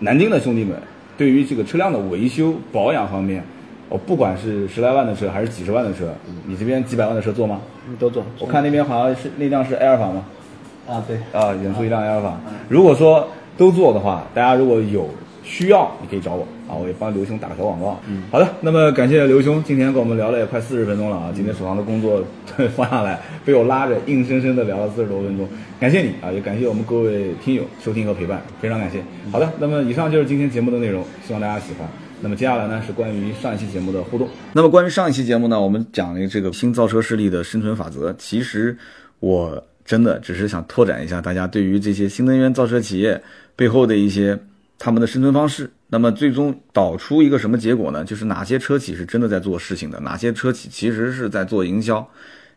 南京的兄弟们对于这个车辆的维修保养方面，我不管是十来万的车还是几十万的车，你这边几百万的车做吗？嗯都做。我看那边好像是那辆是埃尔法吗？啊，对，啊，演出一辆埃尔法。如果说都做的话，大家如果有需要，你可以找我啊，我也帮刘兄打个小广告。嗯，好的，那么感谢刘兄今天跟我们聊了也快四十分钟了啊，今天手上的工作放下来，被我拉着硬生生的聊了四十多分钟，感谢你啊，也感谢我们各位听友收听和陪伴，非常感谢。好的，那么以上就是今天节目的内容，希望大家喜欢。那么接下来呢是关于上一期节目的互动。那么关于上一期节目呢，我们讲了这个新造车势力的生存法则。其实我真的只是想拓展一下大家对于这些新能源造车企业背后的一些他们的生存方式。那么最终导出一个什么结果呢？就是哪些车企是真的在做事情的，哪些车企其实是在做营销，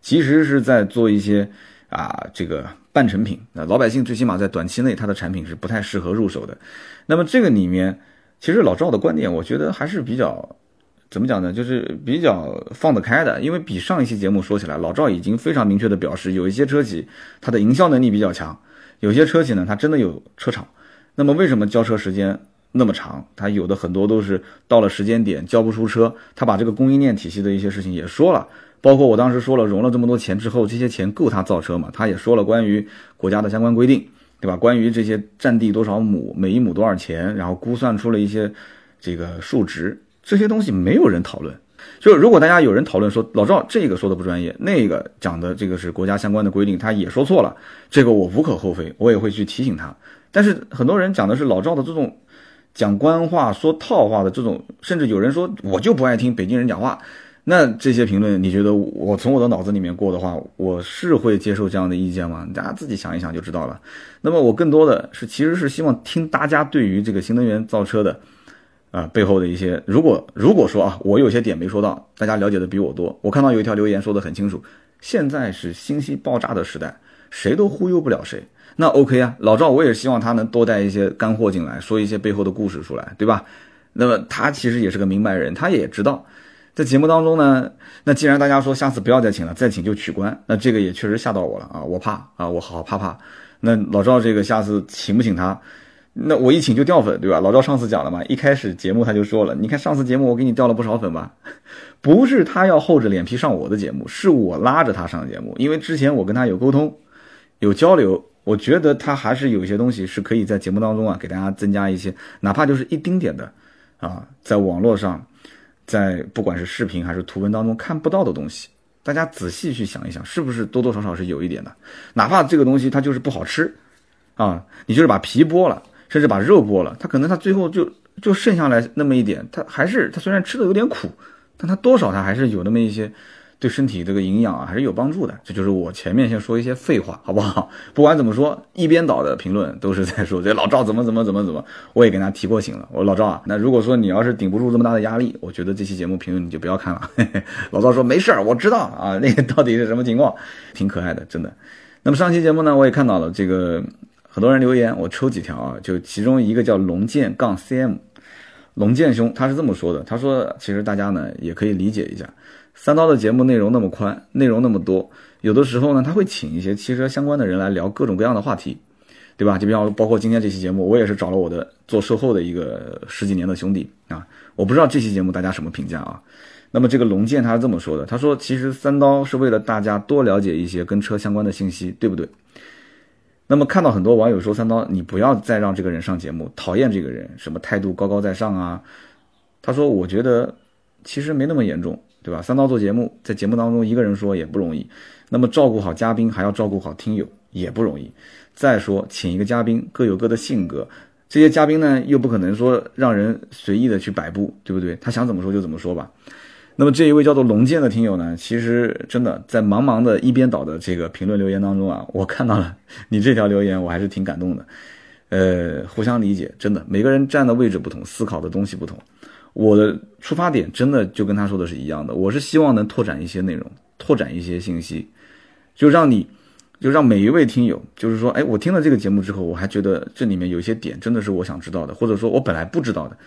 其实是在做一些啊这个半成品。那老百姓最起码在短期内，它的产品是不太适合入手的。那么这个里面，其实老赵的观点，我觉得还是比较怎么讲呢？就是比较放得开的，因为比上一期节目说起来，老赵已经非常明确的表示，有一些车企它的营销能力比较强，有些车企呢，它真的有车厂。那么为什么交车时间那么长？它有的很多都是到了时间点交不出车，他把这个供应链体系的一些事情也说了。包括我当时说了，融了这么多钱之后，这些钱够他造车吗？他也说了关于国家的相关规定，对吧？关于这些占地多少亩，每一亩多少钱，然后估算出了一些这个数值，这些东西没有人讨论。就如果大家有人讨论说老赵这个说的不专业，那个讲的这个是国家相关的规定，他也说错了，这个我无可厚非，我也会去提醒他。但是很多人讲的是老赵的这种讲官话、说套话的这种，甚至有人说我就不爱听北京人讲话。那这些评论，你觉得我从我的脑子里面过的话，我是会接受这样的意见吗？大家自己想一想就知道了。那么我更多的是其实是希望听大家对于这个新能源造车的啊、背后的一些，如果如果说啊，我有些点没说到，大家了解的比我多，我看到有一条留言说的很清楚，现在是信息爆炸的时代，谁都忽悠不了谁。那 OK 啊，老赵我也希望他能多带一些干货进来，说一些背后的故事出来，对吧？那么他其实也是个明白人，他也知道，在节目当中呢，那既然大家说下次不要再请了，再请就取关，那这个也确实吓到我了啊，我怕啊，我好怕怕。那老赵这个下次请不请他？那我一请就掉粉，对吧？老赵上次讲了嘛，一开始节目他就说了，你看上次节目我给你掉了不少粉吧，不是他要厚着脸皮上我的节目，是我拉着他上节目，因为之前我跟他有沟通，有交流，我觉得他还是有一些东西是可以在节目当中啊给大家增加一些，哪怕就是一丁点的啊，在网络上，在不管是视频还是图文当中看不到的东西，大家仔细去想一想，是不是多多少少是有一点的，哪怕这个东西它就是不好吃啊，你就是把皮剥了。甚至把肉剥了，它可能它最后就就剩下来那么一点，它还是它虽然吃的有点苦，但它多少它还是有那么一些对身体这个营养啊还是有帮助的。这就是我前面先说一些废话，好不好？不管怎么说，一边倒的评论都是在说这老赵怎么怎么怎么怎么，我也跟他提过醒了。我说老赵啊，那如果说你要是顶不住这么大的压力，我觉得这期节目评论你就不要看了。嘿 嘿老赵说没事儿，我知道啊，那个到底是什么情况，挺可爱的，真的。那么上期节目呢，我也看到了这个。很多人留言，我抽几条啊，就其中一个叫龙剑杠 CM，龙剑兄他是这么说的，他说其实大家呢也可以理解一下，三刀的节目内容那么宽，内容那么多，有的时候呢他会请一些汽车相关的人来聊各种各样的话题，对吧？就比方包括今天这期节目，我也是找了我的做售后的一个十几年的兄弟啊，我不知道这期节目大家什么评价啊。那么这个龙剑他是这么说的，他说其实三刀是为了大家多了解一些跟车相关的信息，对不对？那么看到很多网友说三刀，你不要再让这个人上节目，讨厌这个人，什么态度高高在上啊？他说我觉得其实没那么严重，对吧？三刀做节目，在节目当中一个人说也不容易，那么照顾好嘉宾还要照顾好听友也不容易。再说请一个嘉宾各有各的性格，这些嘉宾呢又不可能说让人随意的去摆布，对不对？他想怎么说就怎么说吧。那么这一位叫做龙剑的听友呢，其实真的在茫茫的一边倒的这个评论留言当中啊，我看到了你这条留言，我还是挺感动的。呃，互相理解，真的每个人站的位置不同，思考的东西不同。我的出发点真的就跟他说的是一样的，我是希望能拓展一些内容，拓展一些信息，就让你，就让每一位听友，就是说，哎，我听了这个节目之后，我还觉得这里面有一些点真的是我想知道的，或者说我本来不知道的。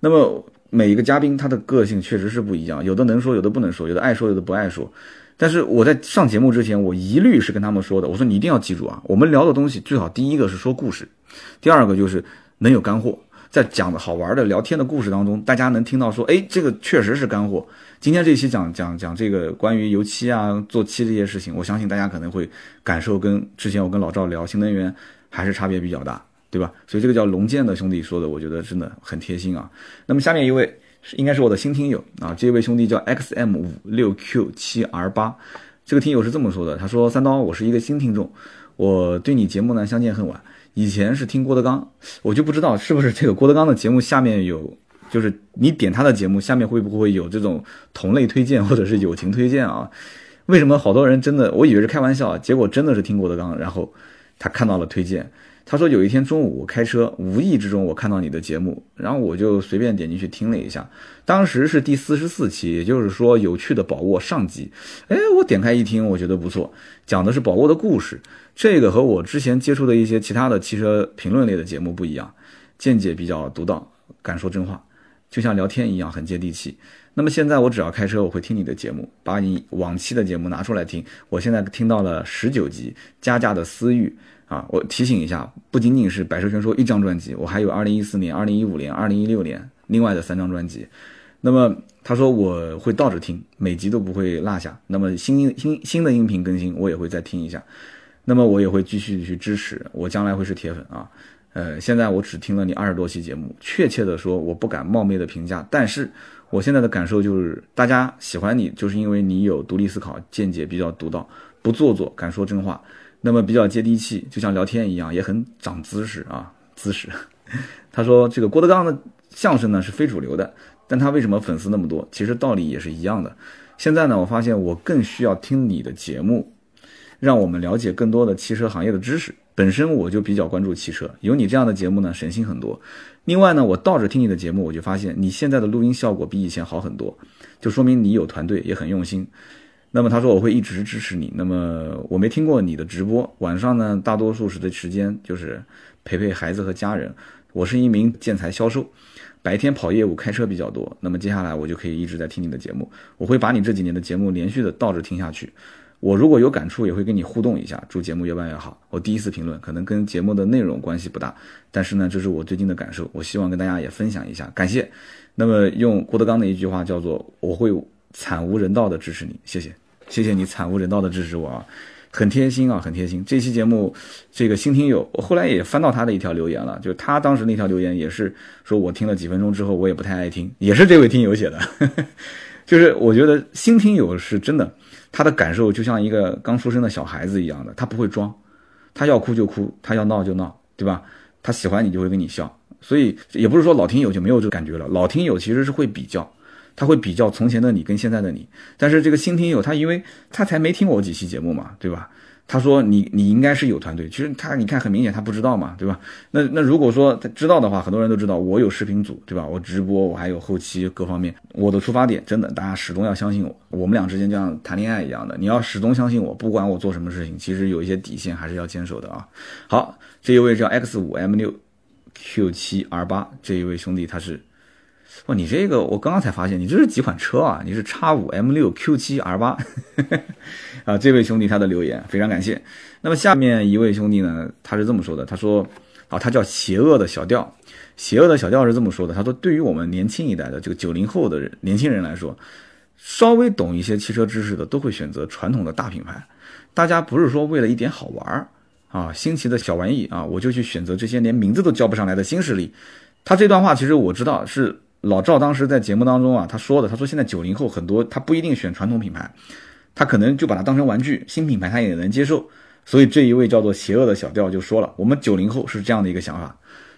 那么。每一个嘉宾他的个性确实是不一样，有的能说，有的不能说，有的爱说，有的不爱说。但是我在上节目之前，我一律是跟他们说的，我说你一定要记住啊，我们聊的东西最好第一个是说故事，第二个就是能有干货，在讲的好玩的聊天的故事当中，大家能听到说，哎，这个确实是干货。今天这期讲讲讲这个关于油漆啊、做漆这些事情，我相信大家可能会感受跟之前我跟老赵聊新能源还是差别比较大。对吧？所以这个叫龙剑的兄弟说的，我觉得真的很贴心啊。那么下面一位是应该是我的新听友啊，这位兄弟叫 X M 五六 Q 七 R 八，这个听友是这么说的，他说三刀，我是一个新听众，我对你节目呢相见恨晚，以前是听郭德纲，我就不知道是不是这个郭德纲的节目下面有，就是你点他的节目下面会不会有这种同类推荐或者是友情推荐啊？为什么好多人真的我以为是开玩笑，结果真的是听郭德纲，然后他看到了推荐。他说有一天中午我开车，无意之中我看到你的节目，然后我就随便点进去听了一下。当时是第四十四期，也就是说有趣的宝沃上集。哎，我点开一听，我觉得不错，讲的是宝沃的故事。这个和我之前接触的一些其他的汽车评论类的节目不一样，见解比较独到，敢说真话，就像聊天一样很接地气。那么现在我只要开车，我会听你的节目，把你往期的节目拿出来听。我现在听到了十九集《加价的私欲》。啊，我提醒一下，不仅仅是《百车全说》一张专辑，我还有2014年、2015年、2016年另外的三张专辑。那么他说我会倒着听，每集都不会落下。那么新新新的音频更新，我也会再听一下。那么我也会继续去支持，我将来会是铁粉啊。呃，现在我只听了你二十多期节目，确切的说，我不敢冒昧的评价。但是我现在的感受就是，大家喜欢你，就是因为你有独立思考，见解比较独到，不做作，敢说真话。那么比较接地气，就像聊天一样，也很长姿势啊，姿势。他说这个郭德纲的相声呢是非主流的，但他为什么粉丝那么多？其实道理也是一样的。现在呢，我发现我更需要听你的节目，让我们了解更多的汽车行业的知识。本身我就比较关注汽车，有你这样的节目呢，省心很多。另外呢，我倒着听你的节目，我就发现你现在的录音效果比以前好很多，就说明你有团队，也很用心。那么他说我会一直支持你。那么我没听过你的直播，晚上呢大多数时的时间就是陪陪孩子和家人。我是一名建材销售，白天跑业务开车比较多。那么接下来我就可以一直在听你的节目，我会把你这几年的节目连续的倒着听下去。我如果有感触也会跟你互动一下，祝节目越办越好。我第一次评论，可能跟节目的内容关系不大，但是呢这是我最近的感受，我希望跟大家也分享一下，感谢。那么用郭德纲的一句话叫做我会惨无人道的支持你，谢谢。谢谢你惨无人道的支持我啊，很贴心啊，很贴心。这期节目，这个新听友，我后来也翻到他的一条留言了，就是他当时那条留言也是说我听了几分钟之后，我也不太爱听，也是这位听友写的。就是我觉得新听友是真的，他的感受就像一个刚出生的小孩子一样的，他不会装，他要哭就哭，他要闹就闹，对吧？他喜欢你就会跟你笑，所以也不是说老听友就没有这个感觉了，老听友其实是会比较。他会比较从前的你跟现在的你，但是这个新听友他因为他才没听我几期节目嘛，对吧？他说你你应该是有团队，其实他你看很明显他不知道嘛，对吧？那那如果说他知道的话，很多人都知道我有视频组，对吧？我直播我还有后期各方面，我的出发点真的大家始终要相信我，我们俩之间就像谈恋爱一样的，你要始终相信我，不管我做什么事情，其实有一些底线还是要坚守的啊。好，这一位叫 X 五 M 六 Q 七 R 八这一位兄弟他是。哇，你这个我刚刚才发现，你这是几款车啊？你是叉五 M 六 Q 七 R 八 啊？这位兄弟他的留言非常感谢。那么下面一位兄弟呢，他是这么说的，他说啊，他叫邪恶的小调，邪恶的小调是这么说的，他说对于我们年轻一代的这个九零后的人年轻人来说，稍微懂一些汽车知识的都会选择传统的大品牌，大家不是说为了一点好玩儿啊，新奇的小玩意啊，我就去选择这些连名字都叫不上来的新势力。他这段话其实我知道是。老赵当时在节目当中啊，他说的，他说现在九零后很多他不一定选传统品牌，他可能就把它当成玩具，新品牌他也能接受。所以这一位叫做邪恶的小调就说了，我们九零后是这样的一个想法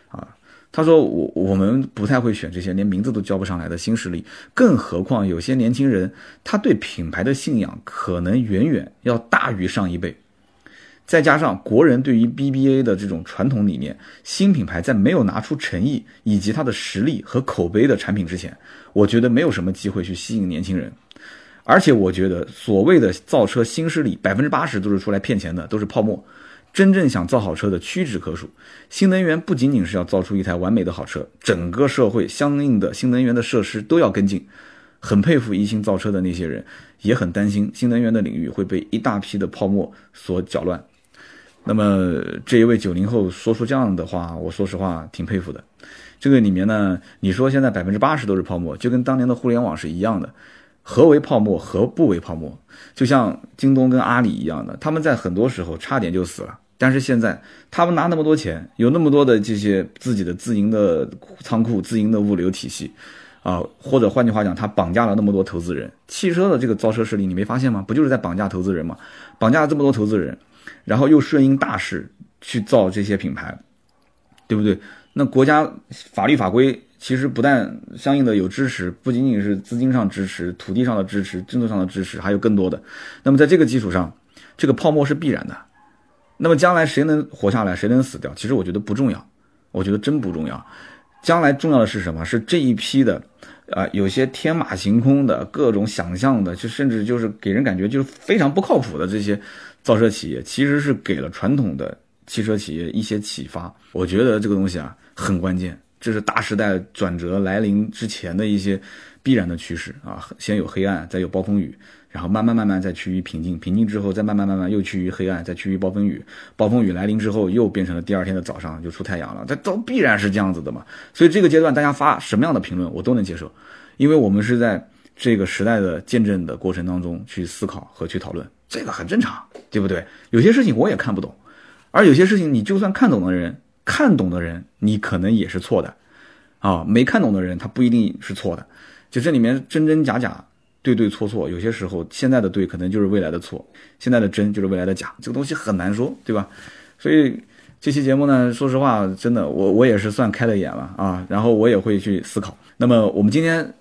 啊。他说我我们不太会选这些连名字都叫不上来的新势力，更何况有些年轻人他对品牌的信仰可能远远要大于上一辈。再加上国人对于 BBA 的这种传统理念，新品牌在没有拿出诚意以及它的实力和口碑的产品之前，我觉得没有什么机会去吸引年轻人。而且我觉得所谓的造车新势力，百分之八十都是出来骗钱的，都是泡沫。真正想造好车的屈指可数。新能源不仅仅是要造出一台完美的好车，整个社会相应的新能源的设施都要跟进。很佩服一心造车的那些人，也很担心新能源的领域会被一大批的泡沫所搅乱。那么这一位九零后说出这样的话，我说实话挺佩服的。这个里面呢，你说现在百分之八十都是泡沫，就跟当年的互联网是一样的。何为泡沫？何不为泡沫？就像京东跟阿里一样的，他们在很多时候差点就死了。但是现在他们拿那么多钱，有那么多的这些自己的自营的仓库、自营的物流体系，啊，或者换句话讲，他绑架了那么多投资人。汽车的这个造车势力，你没发现吗？不就是在绑架投资人吗？绑架了这么多投资人。然后又顺应大势去造这些品牌，对不对？那国家法律法规其实不但相应的有支持，不仅仅是资金上支持、土地上的支持、政策上的支持，还有更多的。那么在这个基础上，这个泡沫是必然的。那么将来谁能活下来，谁能死掉？其实我觉得不重要，我觉得真不重要。将来重要的是什么？是这一批的，啊，有些天马行空的各种想象的，就甚至就是给人感觉就是非常不靠谱的这些。造车企业其实是给了传统的汽车企业一些启发，我觉得这个东西啊很关键，这是大时代转折来临之前的一些必然的趋势啊。先有黑暗，再有暴风雨，然后慢慢慢慢再趋于平静，平静之后再慢慢慢慢又趋于黑暗，再趋于暴风雨，暴风雨来临之后又变成了第二天的早上就出太阳了，这都必然是这样子的嘛。所以这个阶段大家发什么样的评论我都能接受，因为我们是在这个时代的见证的过程当中去思考和去讨论。这个很正常，对不对？有些事情我也看不懂，而有些事情你就算看懂的人，看懂的人，你可能也是错的，啊，没看懂的人他不一定是错的。就这里面真真假假，对对错错，有些时候现在的对可能就是未来的错，现在的真就是未来的假，这个东西很难说，对吧？所以这期节目呢，说实话，真的我我也是算开了眼了啊，然后我也会去思考。那么我们今天。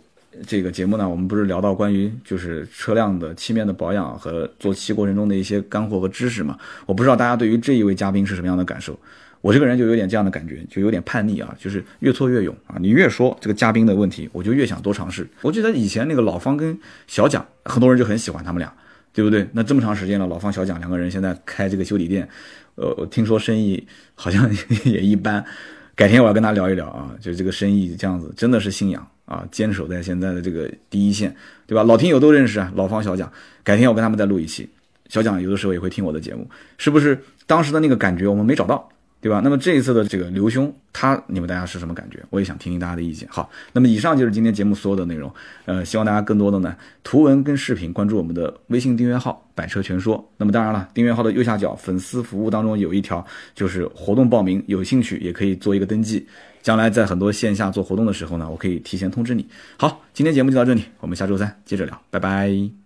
这个节目呢，我们不是聊到关于就是车辆的漆面的保养和做漆过程中的一些干货和知识嘛？我不知道大家对于这一位嘉宾是什么样的感受。我这个人就有点这样的感觉，就有点叛逆啊，就是越挫越勇啊。你越说这个嘉宾的问题，我就越想多尝试。我记得以前那个老方跟小蒋，很多人就很喜欢他们俩，对不对？那这么长时间了，老方小蒋两个人现在开这个修理店，呃，听说生意好像也一般。改天我要跟他聊一聊啊，就这个生意这样子，真的是信仰啊，坚守在现在的这个第一线，对吧？老听友都认识啊，老方、小蒋，改天我跟他们再录一期。小蒋有的时候也会听我的节目，是不是？当时的那个感觉我们没找到。对吧？那么这一次的这个刘兄，他你们大家是什么感觉？我也想听听大家的意见。好，那么以上就是今天节目所有的内容。呃，希望大家更多的呢，图文跟视频关注我们的微信订阅号“百车全说”。那么当然了，订阅号的右下角粉丝服务当中有一条就是活动报名，有兴趣也可以做一个登记。将来在很多线下做活动的时候呢，我可以提前通知你。好，今天节目就到这里，我们下周三接着聊，拜拜。